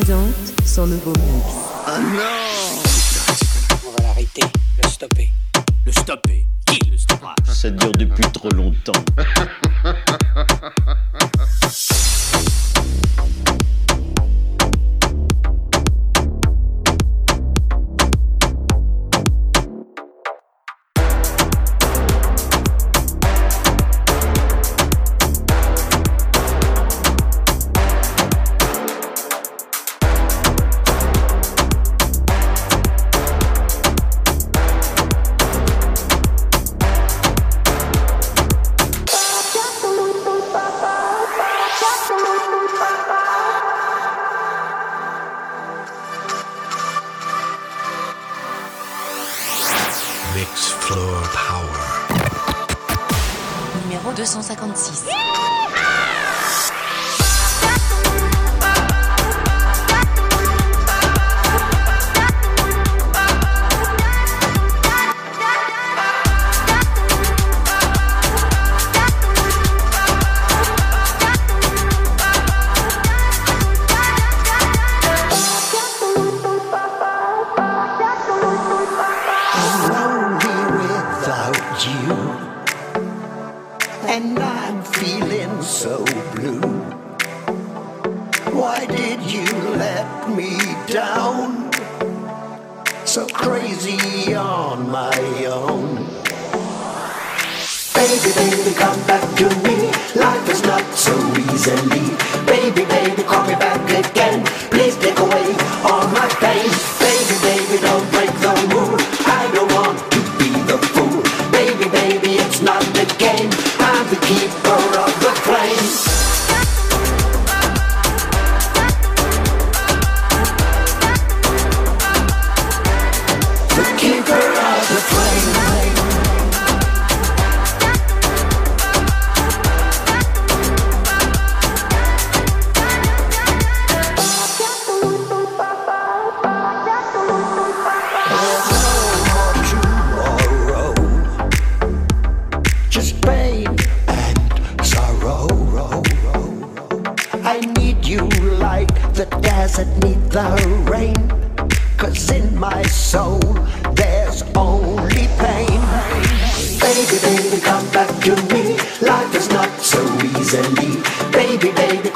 présente nouveau mix. Oh non On va l'arrêter, le stopper. Le stopper Qui le stoppera? Ça dure depuis trop longtemps. doesn't need the rain. Cause in my soul, there's only pain. Baby, baby, come back to me. Life is not so easily. Baby, baby,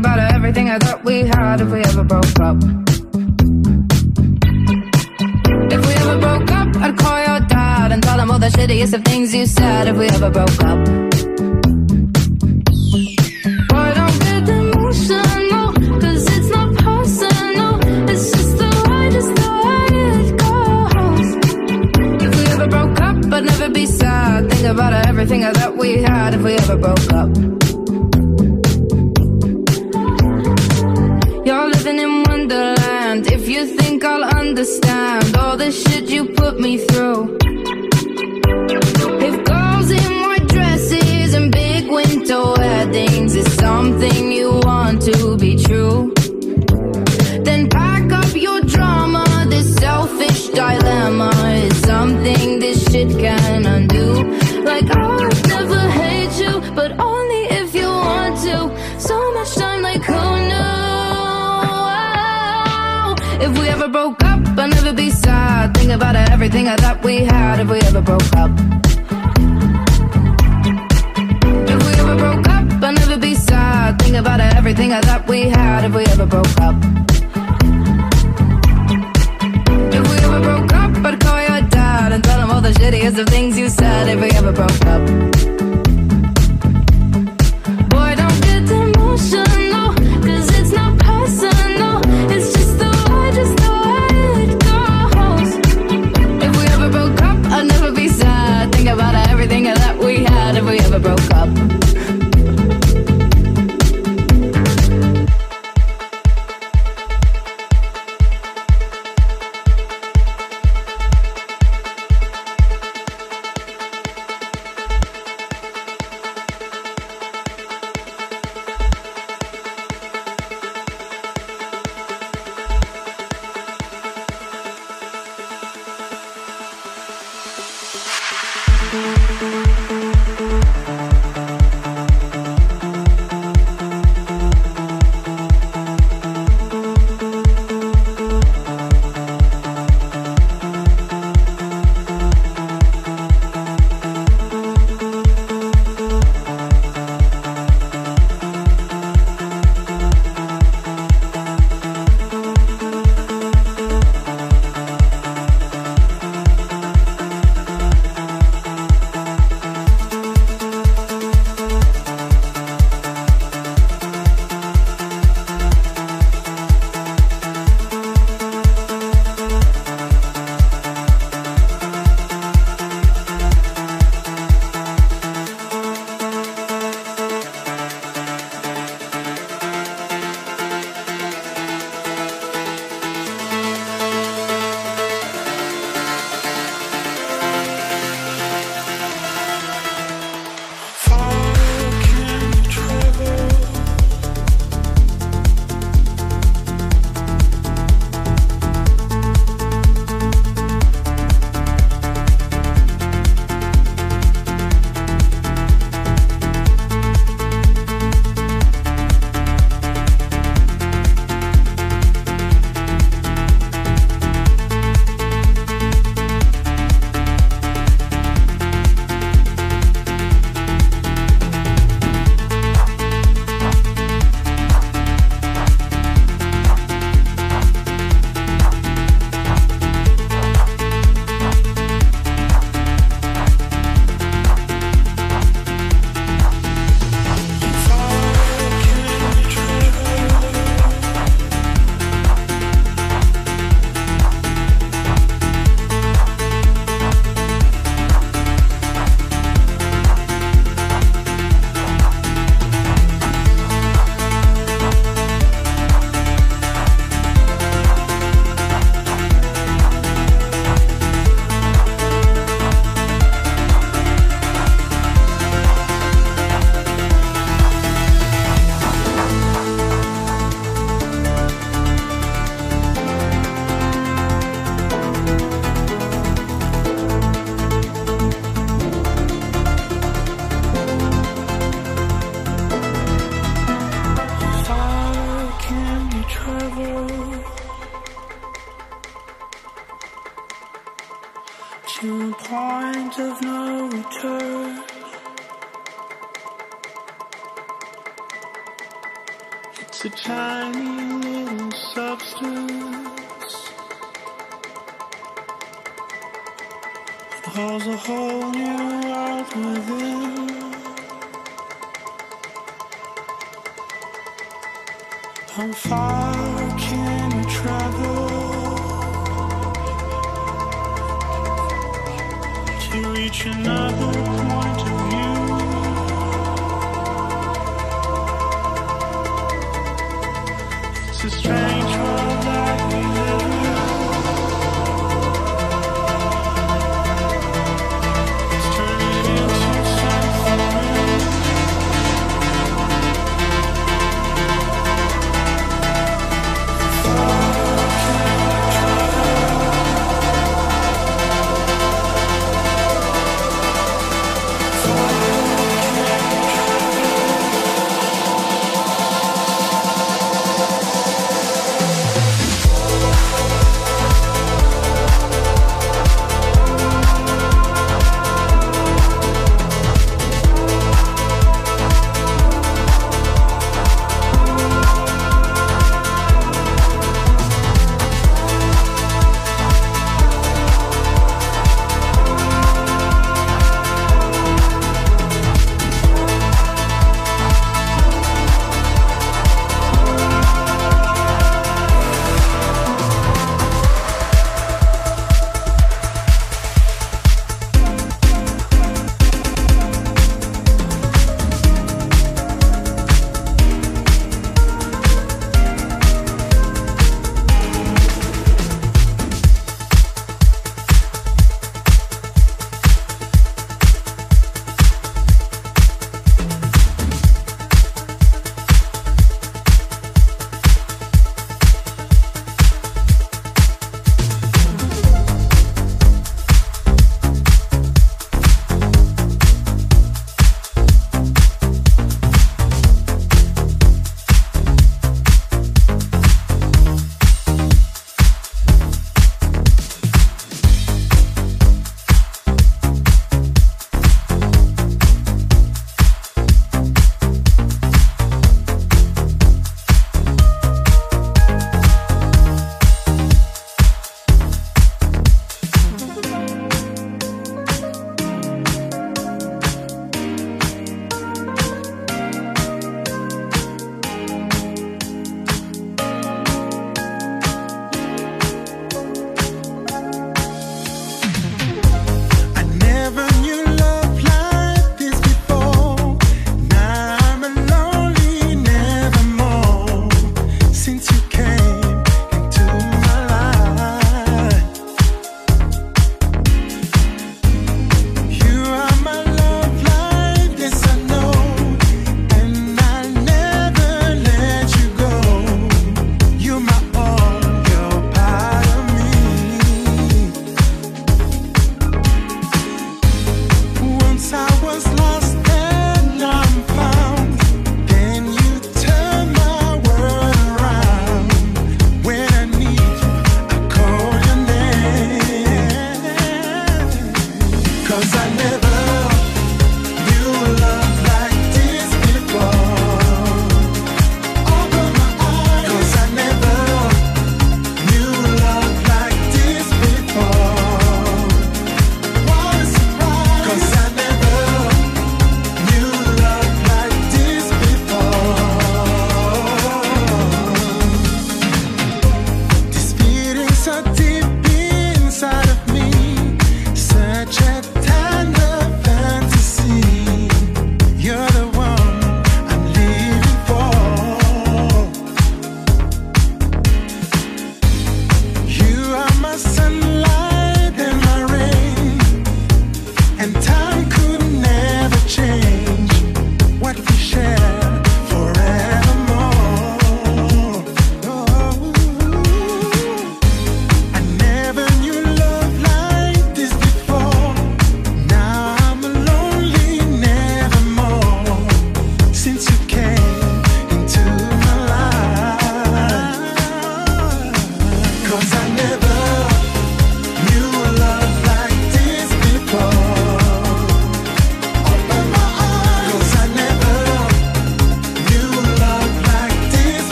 about everything I thought we had if we ever broke up. If we ever broke up, I'd call your dad and tell him all the shittiest of things you said if we ever broke up. Don't get it's not personal. It's just the way, just the way it goes. If we ever broke up, I'd never be sad. Think about everything I thought we had if we ever broke up. Think I'll understand all the shit you put me through. If girls in white dresses and big winter weddings is something you want to be true, Think about everything I thought we had. If we ever broke up. If we ever broke up, I'd never be sad. Think about everything I thought we had. If we ever broke up. If we ever broke up, I'd call your dad and tell him all the shittiest of things you said. If we ever broke up. Broke up.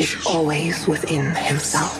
Is always within himself.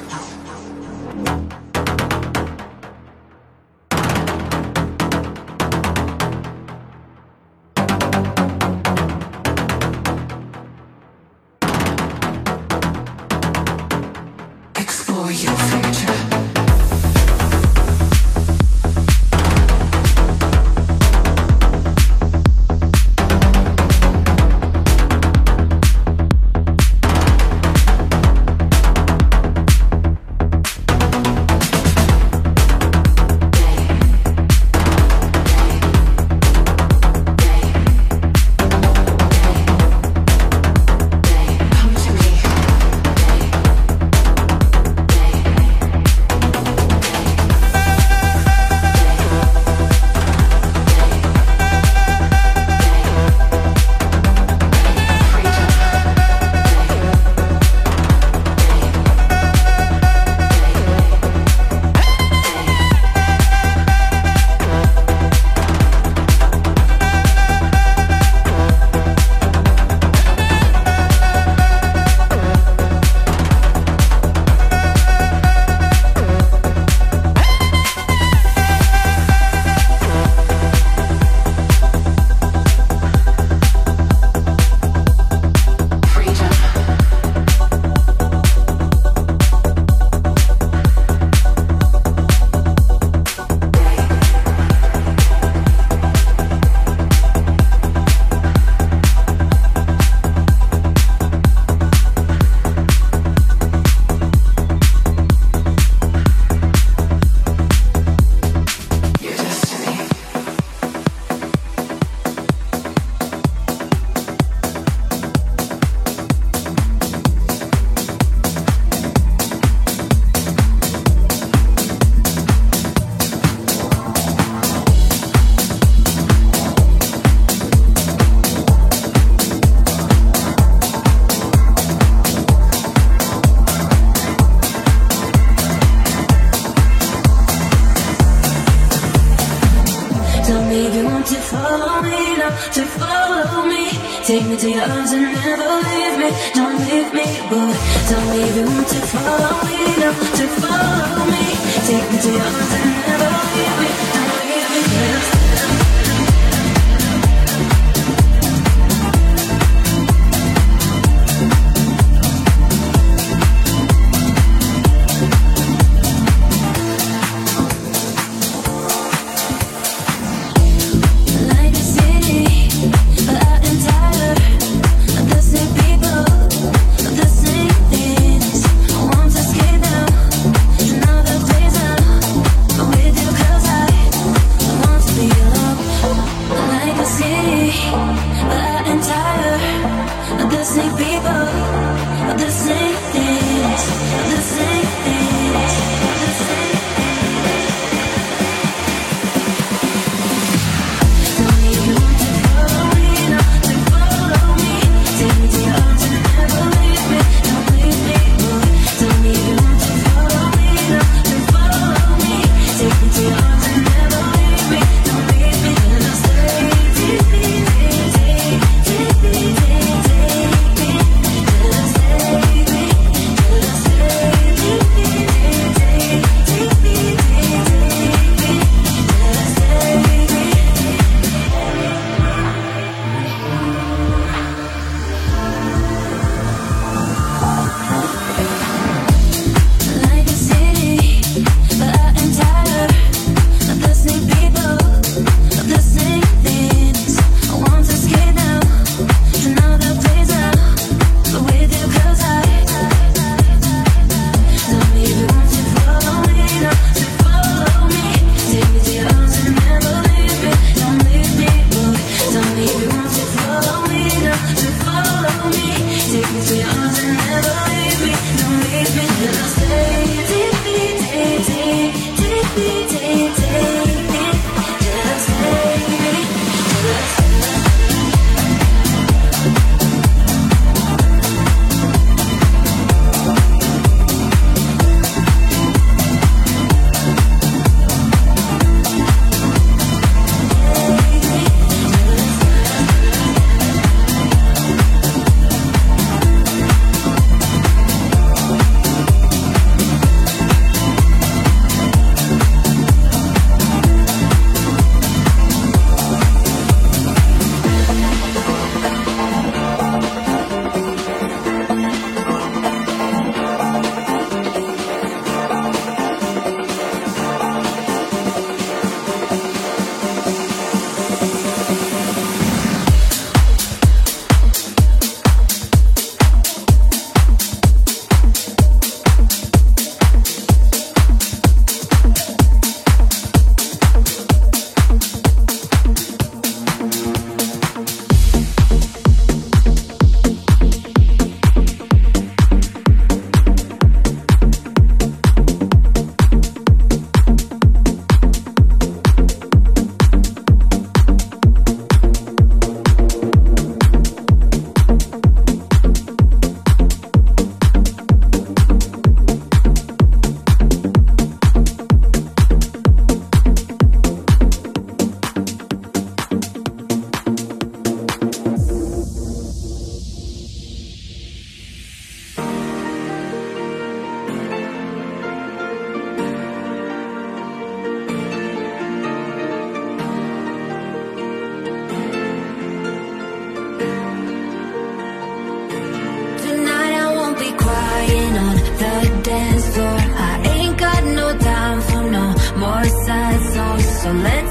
So let's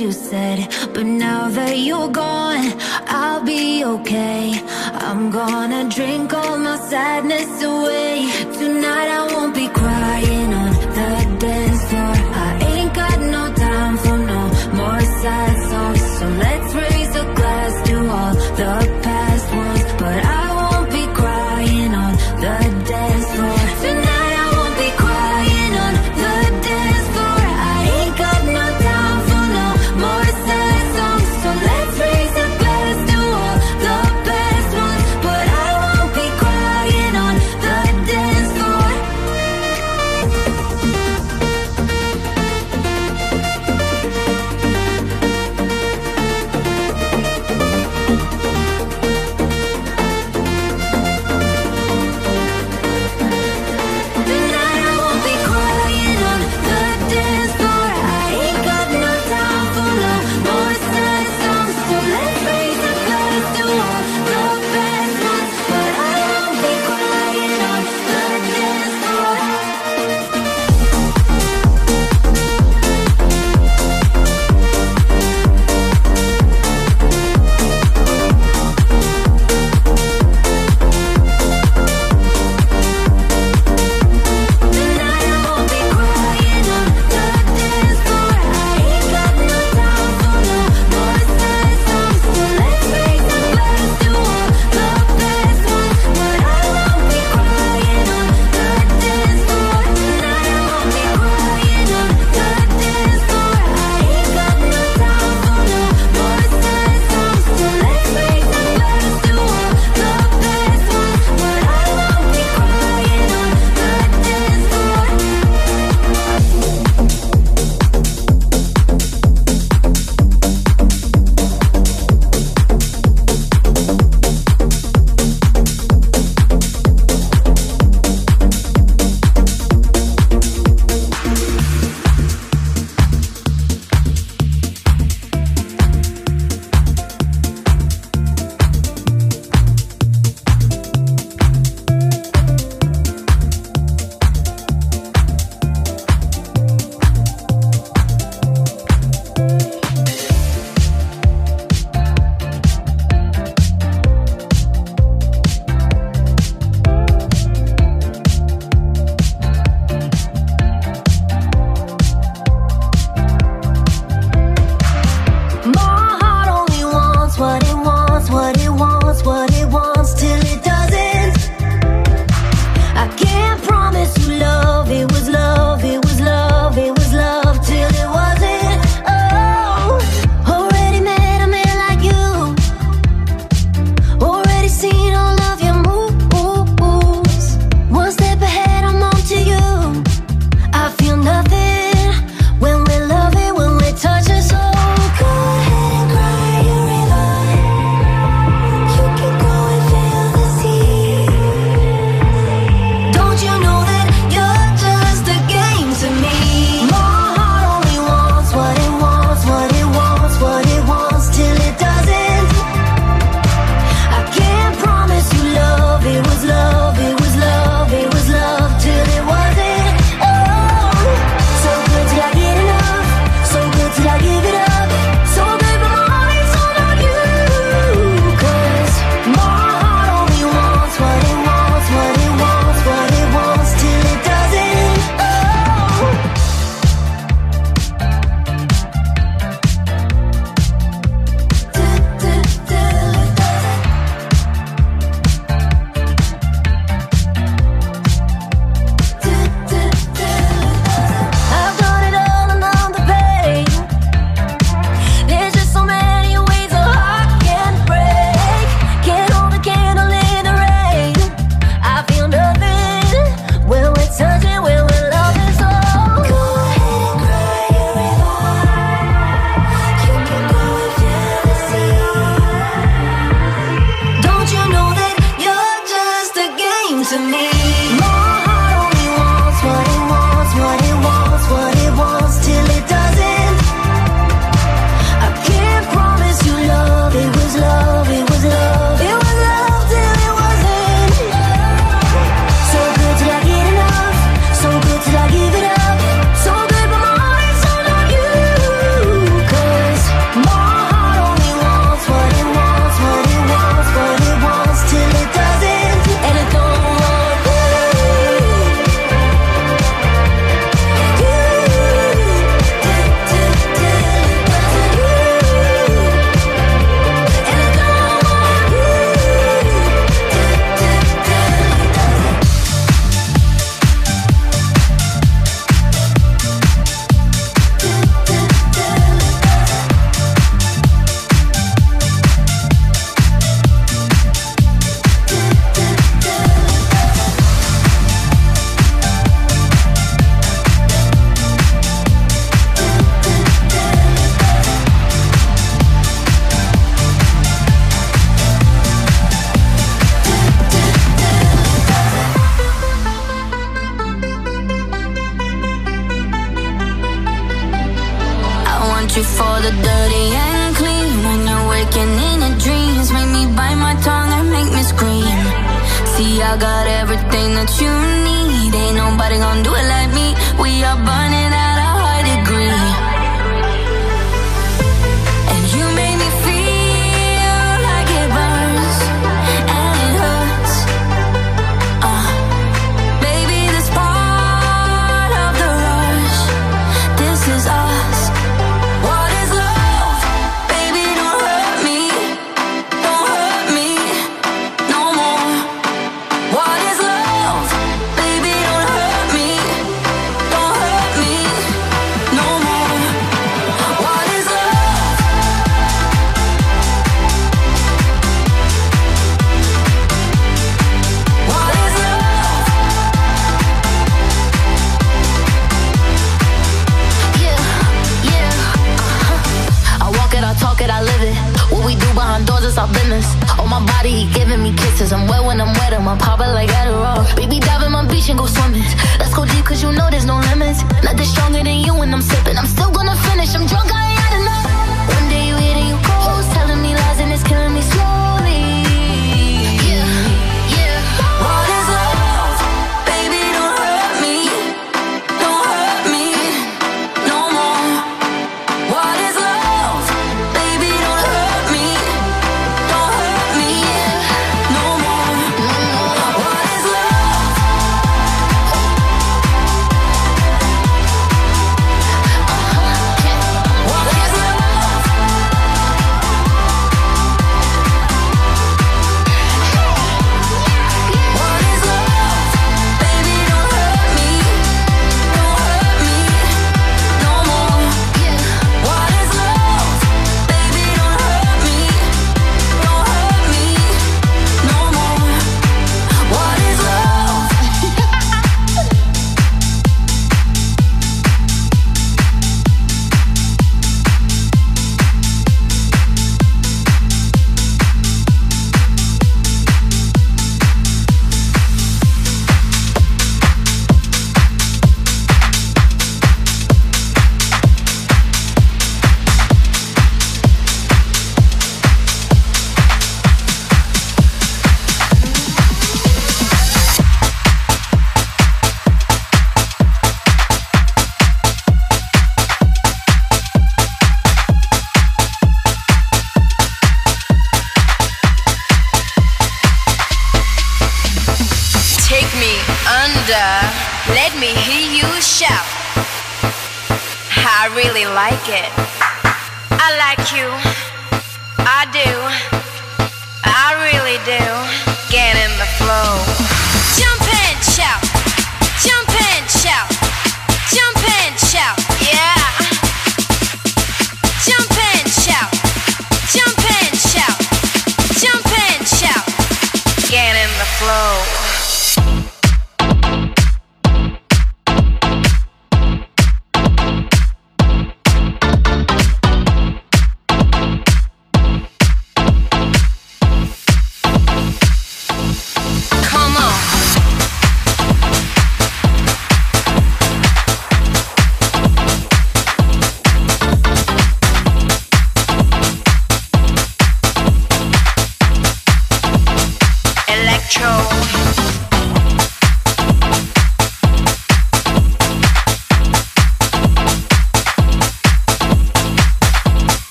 you said But now that you're gone, I'll be okay. I'm gonna drink all my sadness away.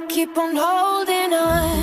I keep on holding on